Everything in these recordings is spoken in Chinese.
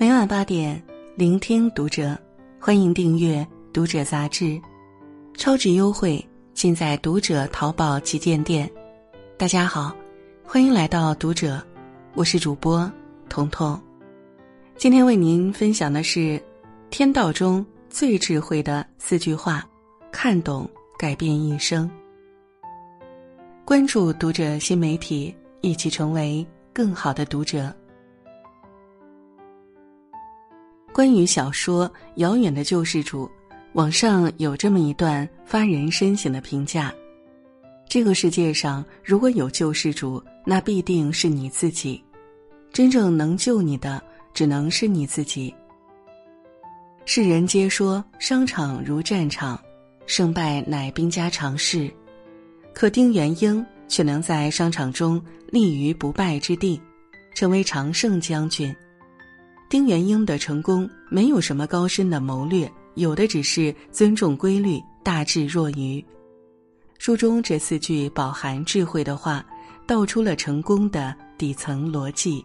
每晚八点，聆听读者，欢迎订阅《读者》杂志，超值优惠尽在《读者》淘宝旗舰店。大家好，欢迎来到《读者》，我是主播彤彤。今天为您分享的是天道中最智慧的四句话，看懂改变一生。关注《读者》新媒体，一起成为更好的读者。关于小说《遥远的救世主》，网上有这么一段发人深省的评价：这个世界上如果有救世主，那必定是你自己。真正能救你的，只能是你自己。世人皆说商场如战场，胜败乃兵家常事，可丁元英却能在商场中立于不败之地，成为常胜将军。丁元英的成功没有什么高深的谋略，有的只是尊重规律、大智若愚。书中这四句饱含智慧的话，道出了成功的底层逻辑：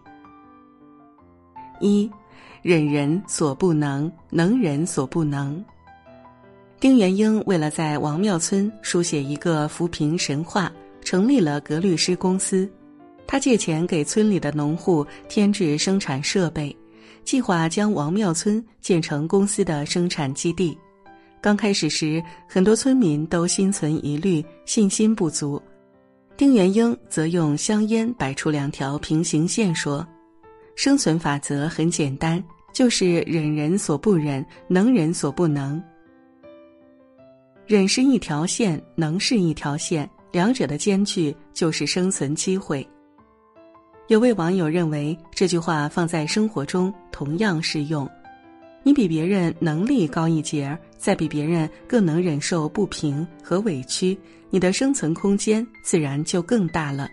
一，忍人所不能，能人所不能。丁元英为了在王庙村书写一个扶贫神话，成立了格律诗公司。他借钱给村里的农户添置生产设备。计划将王庙村建成公司的生产基地。刚开始时，很多村民都心存疑虑，信心不足。丁元英则用香烟摆出两条平行线，说：“生存法则很简单，就是忍人所不忍，能人所不能。忍是一条线，能是一条线，两者的间距就是生存机会。”有位网友认为这句话放在生活中同样适用。你比别人能力高一截儿，再比别人更能忍受不平和委屈，你的生存空间自然就更大了。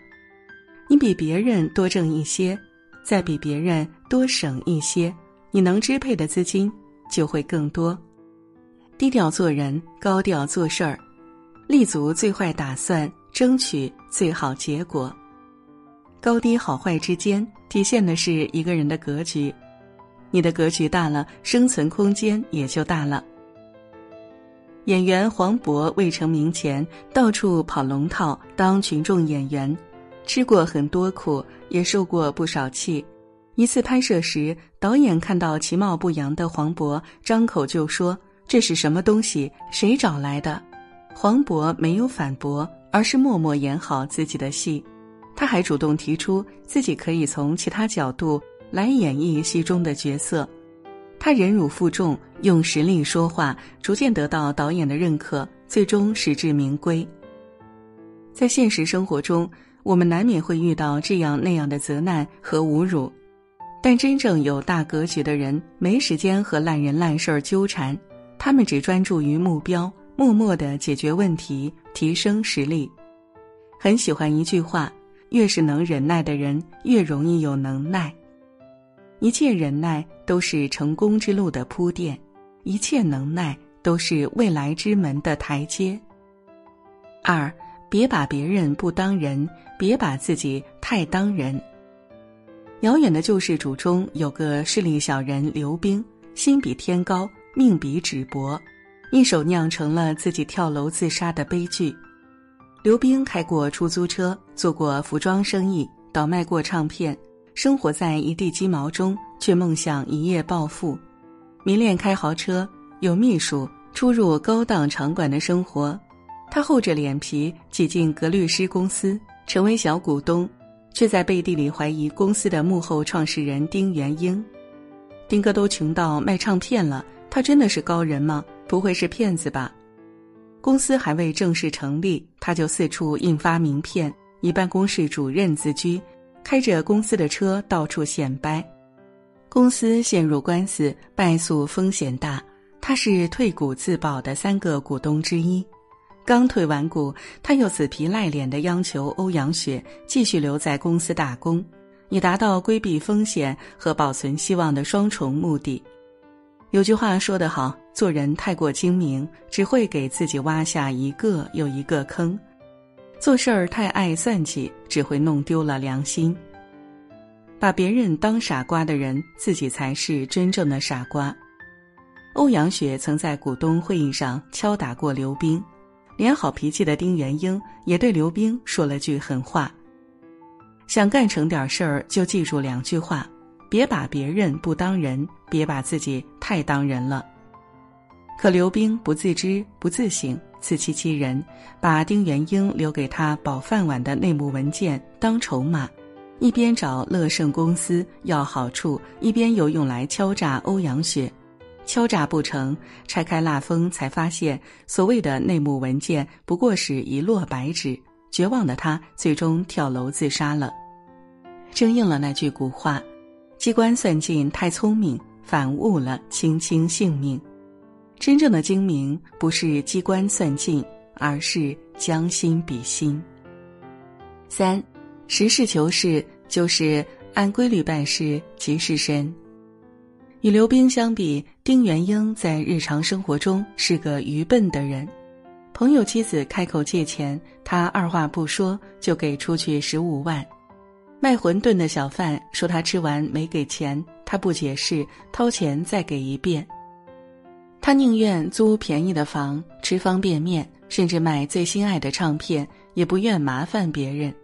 你比别人多挣一些，再比别人多省一些，你能支配的资金就会更多。低调做人，高调做事儿，立足最坏打算，争取最好结果。高低好坏之间，体现的是一个人的格局。你的格局大了，生存空间也就大了。演员黄渤未成名前，到处跑龙套当群众演员，吃过很多苦，也受过不少气。一次拍摄时，导演看到其貌不扬的黄渤，张口就说：“这是什么东西？谁找来的？”黄渤没有反驳，而是默默演好自己的戏。他还主动提出自己可以从其他角度来演绎戏中的角色，他忍辱负重，用实力说话，逐渐得到导演的认可，最终实至名归。在现实生活中，我们难免会遇到这样那样的责难和侮辱，但真正有大格局的人没时间和烂人烂事儿纠缠，他们只专注于目标，默默的解决问题，提升实力。很喜欢一句话。越是能忍耐的人，越容易有能耐。一切忍耐都是成功之路的铺垫，一切能耐都是未来之门的台阶。二，别把别人不当人，别把自己太当人。遥远的救世主中有个势利小人刘冰，心比天高，命比纸薄，一手酿成了自己跳楼自杀的悲剧。刘冰开过出租车，做过服装生意，倒卖过唱片，生活在一地鸡毛中，却梦想一夜暴富，迷恋开豪车，有秘书，出入高档场馆的生活。他厚着脸皮挤进格律诗公司，成为小股东，却在背地里怀疑公司的幕后创始人丁元英。丁哥都穷到卖唱片了，他真的是高人吗？不会是骗子吧？公司还未正式成立，他就四处印发名片，以办公室主任自居，开着公司的车到处显摆。公司陷入官司，败诉风险大，他是退股自保的三个股东之一。刚退完股，他又死皮赖脸地央求欧阳雪继续留在公司打工，以达到规避风险和保存希望的双重目的。有句话说得好。做人太过精明，只会给自己挖下一个又一个坑；做事儿太爱算计，只会弄丢了良心。把别人当傻瓜的人，自己才是真正的傻瓜。欧阳雪曾在股东会议上敲打过刘冰，连好脾气的丁元英也对刘冰说了句狠话：“想干成点事儿，就记住两句话，别把别人不当人，别把自己太当人了。”可刘冰不自知不自省，自欺欺人，把丁元英留给他保饭碗的内幕文件当筹码，一边找乐盛公司要好处，一边又用来敲诈欧阳雪。敲诈不成，拆开蜡封，才发现所谓的内幕文件不过是一摞白纸。绝望的他最终跳楼自杀了。正应了那句古话：“机关算尽太聪明，反误了卿卿性命。”真正的精明不是机关算尽，而是将心比心。三，实事求是就是按规律办事即是深。与刘冰相比，丁元英在日常生活中是个愚笨的人。朋友妻子开口借钱，他二话不说就给出去十五万。卖馄饨的小贩说他吃完没给钱，他不解释，掏钱再给一遍。他宁愿租便宜的房，吃方便面，甚至买最心爱的唱片，也不愿麻烦别人。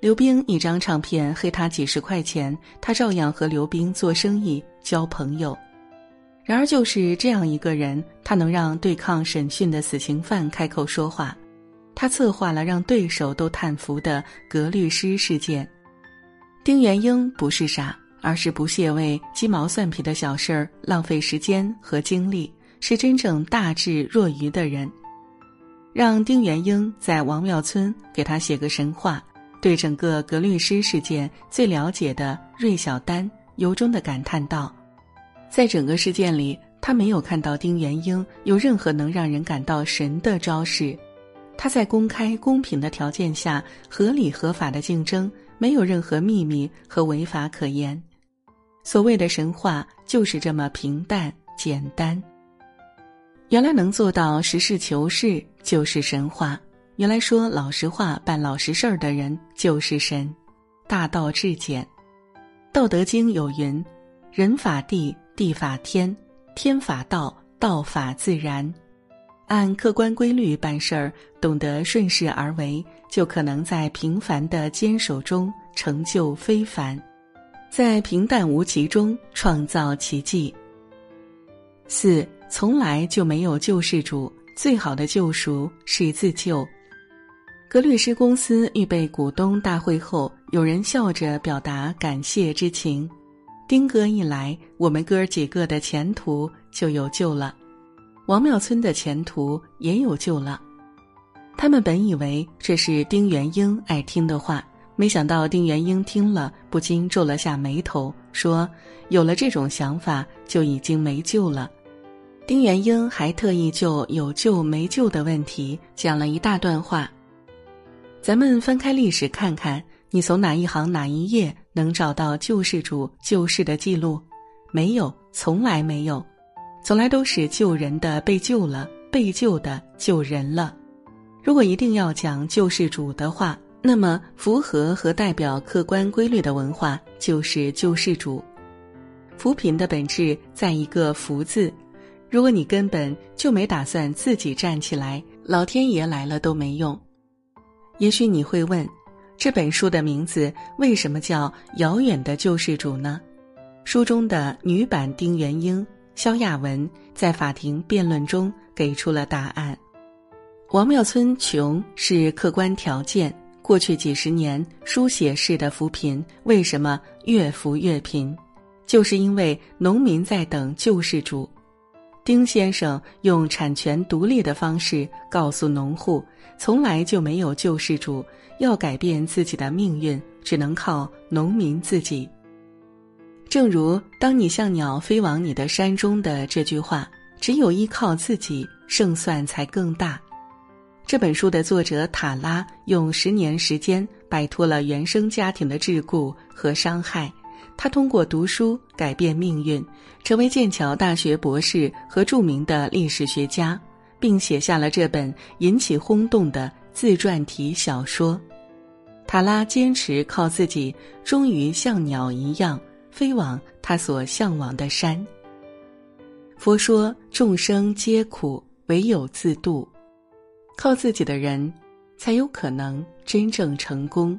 刘冰一张唱片黑他几十块钱，他照样和刘冰做生意交朋友。然而，就是这样一个人，他能让对抗审讯的死刑犯开口说话。他策划了让对手都叹服的格律师事件。丁元英不是傻，而是不屑为鸡毛蒜皮的小事儿浪费时间和精力，是真正大智若愚的人。让丁元英在王庙村给他写个神话。对整个格律诗事件最了解的芮小丹由衷的感叹道：“在整个事件里，他没有看到丁元英有任何能让人感到神的招式。他在公开公平的条件下合理合法的竞争，没有任何秘密和违法可言。所谓的神话就是这么平淡简单。原来能做到实事求是就是神话。”原来说老实话、办老实事儿的人就是神，大道至简。《道德经》有云：“人法地，地法天，天法道，道法自然。”按客观规律办事儿，懂得顺势而为，就可能在平凡的坚守中成就非凡，在平淡无奇中创造奇迹。四，从来就没有救世主，最好的救赎是自救。格律师公司预备股东大会后，有人笑着表达感谢之情。丁哥一来，我们哥几个的前途就有救了，王庙村的前途也有救了。他们本以为这是丁元英爱听的话，没想到丁元英听了不禁皱了下眉头，说：“有了这种想法，就已经没救了。”丁元英还特意就有救没救的问题讲了一大段话。咱们翻开历史看看，你从哪一行哪一页能找到救世主救世的记录？没有，从来没有，从来都是救人的被救了，被救的救人了。如果一定要讲救世主的话，那么符合和代表客观规律的文化就是救世主。扶贫的本质在一个“扶”字。如果你根本就没打算自己站起来，老天爷来了都没用。也许你会问，这本书的名字为什么叫《遥远的救世主》呢？书中的女版丁元英肖亚文在法庭辩论中给出了答案。王庙村穷是客观条件，过去几十年书写式的扶贫为什么越扶越贫？就是因为农民在等救世主。丁先生用产权独立的方式告诉农户，从来就没有救世主，要改变自己的命运，只能靠农民自己。正如“当你像鸟飞往你的山中”的这句话，只有依靠自己，胜算才更大。这本书的作者塔拉用十年时间摆脱了原生家庭的桎梏和伤害。他通过读书改变命运，成为剑桥大学博士和著名的历史学家，并写下了这本引起轰动的自传体小说。塔拉坚持靠自己，终于像鸟一样飞往他所向往的山。佛说众生皆苦，唯有自度。靠自己的人，才有可能真正成功。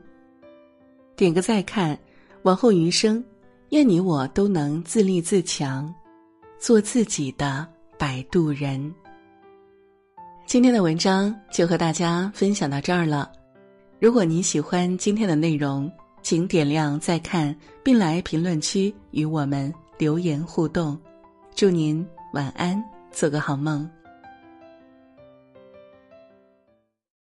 点个再看，往后余生，愿你我都能自立自强，做自己的摆渡人。今天的文章就和大家分享到这儿了。如果你喜欢今天的内容，请点亮再看，并来评论区与我们留言互动。祝您晚安，做个好梦。